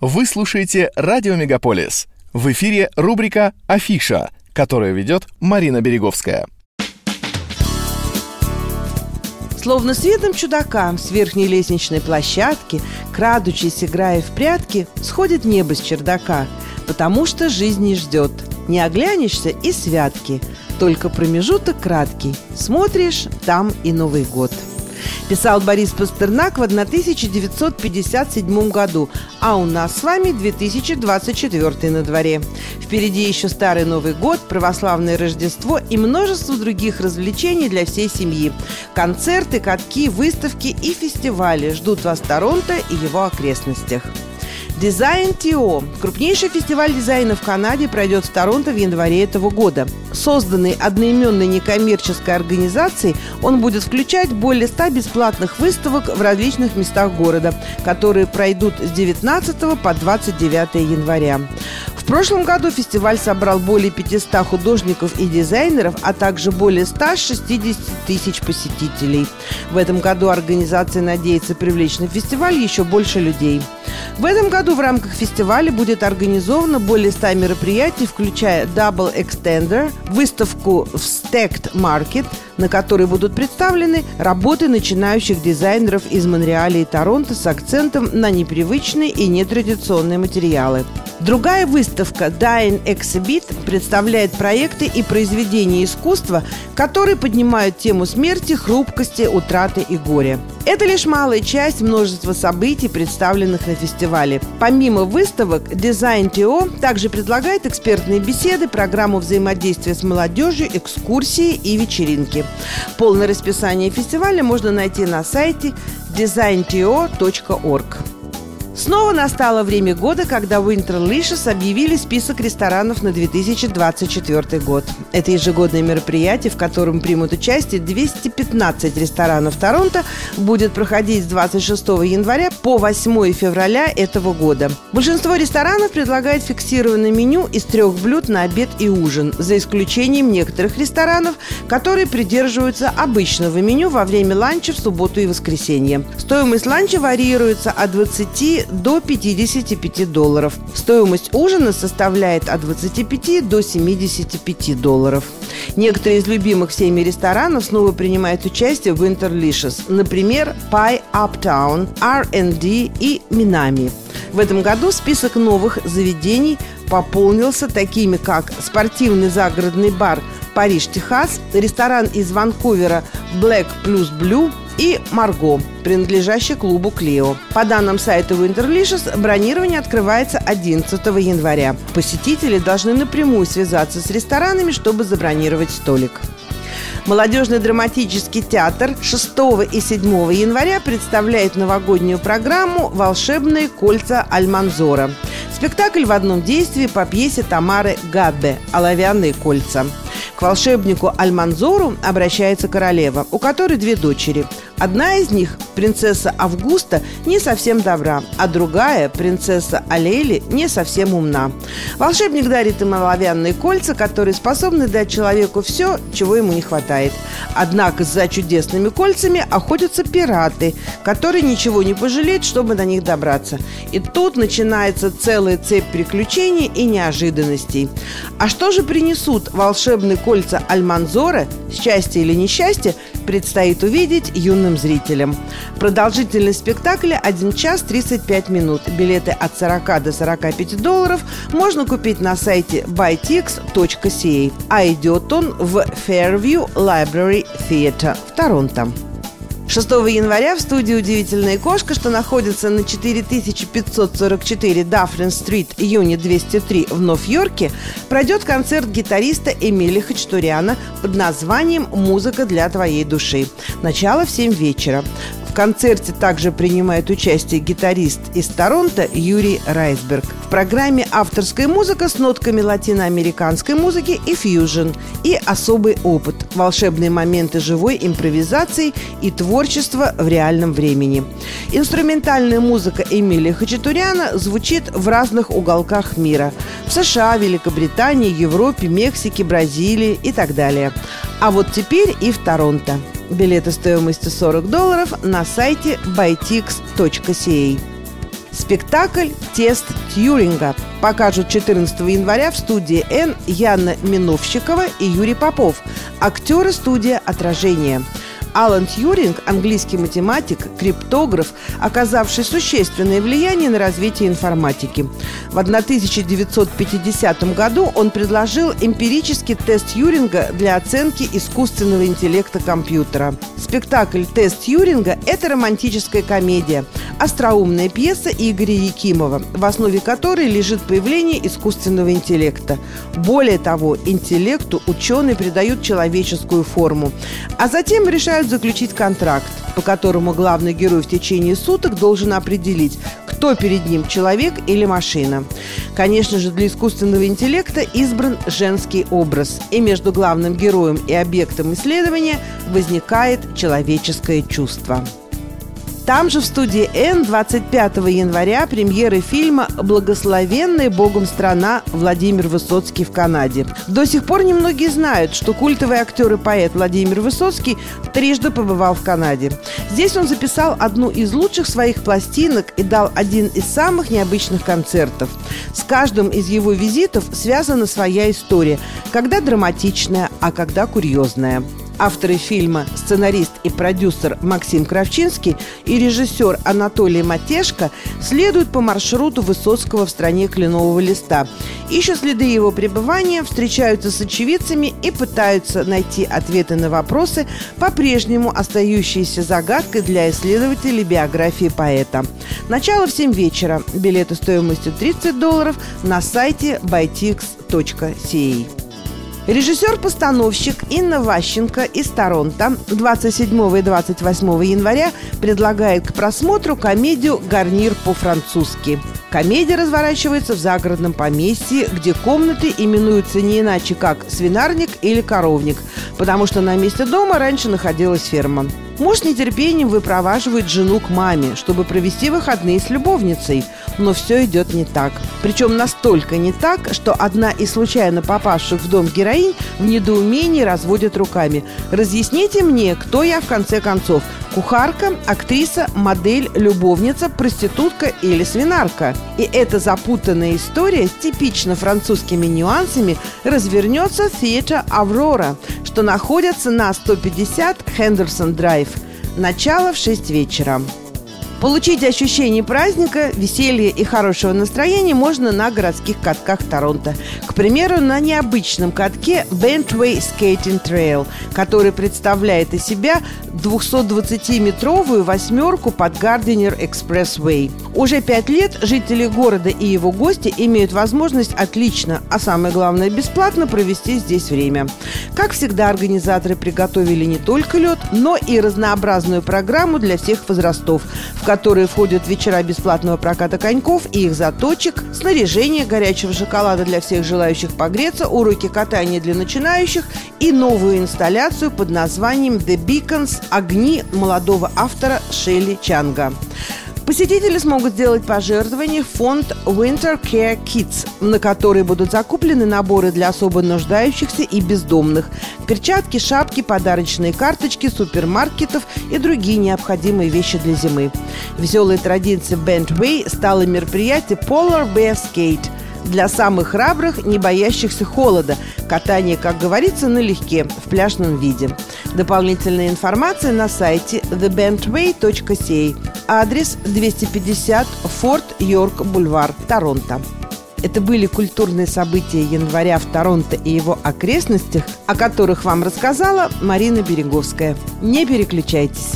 Вы слушаете «Радио Мегаполис». В эфире рубрика «Афиша», которую ведет Марина Береговская. Словно светом чудака с верхней лестничной площадки, крадучись, играя в прятки, сходит небо с чердака, потому что жизнь не ждет. Не оглянешься и святки, только промежуток краткий. Смотришь, там и Новый год – Писал Борис Пастернак в 1957 году, а у нас с вами 2024 на дворе. Впереди еще Старый Новый год, православное Рождество и множество других развлечений для всей семьи. Концерты, катки, выставки и фестивали ждут вас в Торонто и его окрестностях. Дизайн ТИО. Крупнейший фестиваль дизайна в Канаде пройдет в Торонто в январе этого года. Созданный одноименной некоммерческой организацией, он будет включать более 100 бесплатных выставок в различных местах города, которые пройдут с 19 по 29 января прошлом году фестиваль собрал более 500 художников и дизайнеров, а также более 160 тысяч посетителей. В этом году организация надеется привлечь на фестиваль еще больше людей. В этом году в рамках фестиваля будет организовано более 100 мероприятий, включая Double Extender, выставку в Stacked Market, на которой будут представлены работы начинающих дизайнеров из Монреаля и Торонто с акцентом на непривычные и нетрадиционные материалы. Другая выставка Dying Exhibit представляет проекты и произведения искусства, которые поднимают тему смерти, хрупкости, утраты и горя. Это лишь малая часть множества событий, представленных на фестивале. Помимо выставок, Design TO также предлагает экспертные беседы, программу взаимодействия с молодежью, экскурсии и вечеринки. Полное расписание фестиваля можно найти на сайте designto.org. Снова настало время года, когда Winter Licious объявили список ресторанов на 2024 год. Это ежегодное мероприятие, в котором примут участие 215 ресторанов Торонто, будет проходить с 26 января по 8 февраля этого года. Большинство ресторанов предлагает фиксированное меню из трех блюд на обед и ужин, за исключением некоторых ресторанов, которые придерживаются обычного меню во время ланча в субботу и воскресенье. Стоимость ланча варьируется от 20 до 55 долларов. Стоимость ужина составляет от 25 до 75 долларов. Некоторые из любимых всеми ресторанов снова принимают участие в Winterlicious. Например, Pie Uptown, R&D и Minami. В этом году список новых заведений пополнился такими, как спортивный загородный бар «Париж, Техас», ресторан из Ванкувера «Black Plus Blue», и «Марго», принадлежащий клубу «Клио». По данным сайта Winterlicious, бронирование открывается 11 января. Посетители должны напрямую связаться с ресторанами, чтобы забронировать столик. Молодежный драматический театр 6 и 7 января представляет новогоднюю программу «Волшебные кольца Альманзора». Спектакль в одном действии по пьесе Тамары Гадбе «Оловянные кольца». К волшебнику Альманзору обращается королева, у которой две дочери. Одна из них, принцесса Августа, не совсем добра, а другая, принцесса Алели, не совсем умна. Волшебник дарит им оловянные кольца, которые способны дать человеку все, чего ему не хватает. Однако за чудесными кольцами охотятся пираты, которые ничего не пожалеют, чтобы до них добраться. И тут начинается целая цепь приключений и неожиданностей. А что же принесут волшебные кольца Альманзора, счастье или несчастье, предстоит увидеть юным зрителям. Продолжительность спектакля 1 час 35 минут. Билеты от 40 до 45 долларов можно купить на сайте buytix.ca. А идет он в Fairview Library Theatre в Торонто. 6 января в студии «Удивительная кошка», что находится на 4544 Даффлин-стрит, Юнит 203 в Нов-Йорке, пройдет концерт гитариста Эмили Хачтуряна под названием «Музыка для твоей души». Начало в 7 вечера. Концерте также принимает участие гитарист из Торонто Юрий Райсберг. В программе авторская музыка с нотками латиноамериканской музыки и фьюжн, и особый опыт, волшебные моменты живой импровизации и творчества в реальном времени. Инструментальная музыка Эмилия Хачатуряна звучит в разных уголках мира – в США, Великобритании, Европе, Мексике, Бразилии и так далее. А вот теперь и в Торонто. Билеты стоимостью 40 долларов на сайте bytix.ca. Спектакль «Тест Тьюринга» покажут 14 января в студии «Н» Яна Миновщикова и Юрий Попов, актеры студия «Отражение». Алан Тьюринг – английский математик, криптограф, оказавший существенное влияние на развитие информатики. В 1950 году он предложил эмпирический тест Тьюринга для оценки искусственного интеллекта компьютера. Спектакль «Тест Тьюринга» – это романтическая комедия, остроумная пьеса Игоря Якимова, в основе которой лежит появление искусственного интеллекта. Более того, интеллекту ученые придают человеческую форму, а затем решают заключить контракт, по которому главный герой в течение суток должен определить, кто перед ним, человек или машина. Конечно же, для искусственного интеллекта избран женский образ, и между главным героем и объектом исследования возникает человеческое чувство. Там же в студии Н 25 января премьеры фильма «Благословенная Богом страна» Владимир Высоцкий в Канаде. До сих пор немногие знают, что культовый актер и поэт Владимир Высоцкий трижды побывал в Канаде. Здесь он записал одну из лучших своих пластинок и дал один из самых необычных концертов. С каждым из его визитов связана своя история, когда драматичная, а когда курьезная. Авторы фильма, сценарист и продюсер Максим Кравчинский и режиссер Анатолий Матешко следуют по маршруту Высоцкого в стране кленового листа. Ищут следы его пребывания, встречаются с очевидцами и пытаются найти ответы на вопросы, по-прежнему остающиеся загадкой для исследователей биографии поэта. Начало в 7 вечера. Билеты стоимостью 30 долларов на сайте bytix.ca. Режиссер-постановщик Инна Ващенко из Торонто 27 и 28 января предлагает к просмотру комедию «Гарнир по-французски». Комедия разворачивается в загородном поместье, где комнаты именуются не иначе как свинарник или коровник, потому что на месте дома раньше находилась ферма. Муж с нетерпением выпроваживает жену к маме, чтобы провести выходные с любовницей. Но все идет не так. Причем настолько не так, что одна из случайно попавших в дом героинь в недоумении разводит руками. «Разъясните мне, кто я в конце концов? Кухарка, актриса, модель, любовница, проститутка или свинарка?» И эта запутанная история с типично французскими нюансами развернется в Theatre Аврора, что находится на 150 Хендерсон Драйв. Начало в 6 вечера. Получить ощущение праздника, веселья и хорошего настроения можно на городских катках Торонто. К примеру, на необычном катке Bentway Skating Trail, который представляет из себя 220-метровую восьмерку под Gardiner Expressway. Уже пять лет жители города и его гости имеют возможность отлично, а самое главное бесплатно провести здесь время. Как всегда, организаторы приготовили не только лед, но и разнообразную программу для всех возрастов, в которые входят вечера бесплатного проката коньков и их заточек, снаряжение горячего шоколада для всех желающих погреться, уроки катания для начинающих и новую инсталляцию под названием «The Beacons. Огни» молодого автора Шелли Чанга. Посетители смогут сделать пожертвование в фонд Winter Care Kids, на который будут закуплены наборы для особо нуждающихся и бездомных, перчатки, шапки, подарочные карточки, супермаркетов и другие необходимые вещи для зимы. Веселой традицией Bentway стало мероприятие Polar Bear Skate – для самых храбрых, не боящихся холода. Катание, как говорится, налегке, в пляжном виде. Дополнительная информация на сайте thebentway.ca. Адрес 250 Форт Йорк Бульвар, Торонто. Это были культурные события января в Торонто и его окрестностях, о которых вам рассказала Марина Береговская. Не переключайтесь.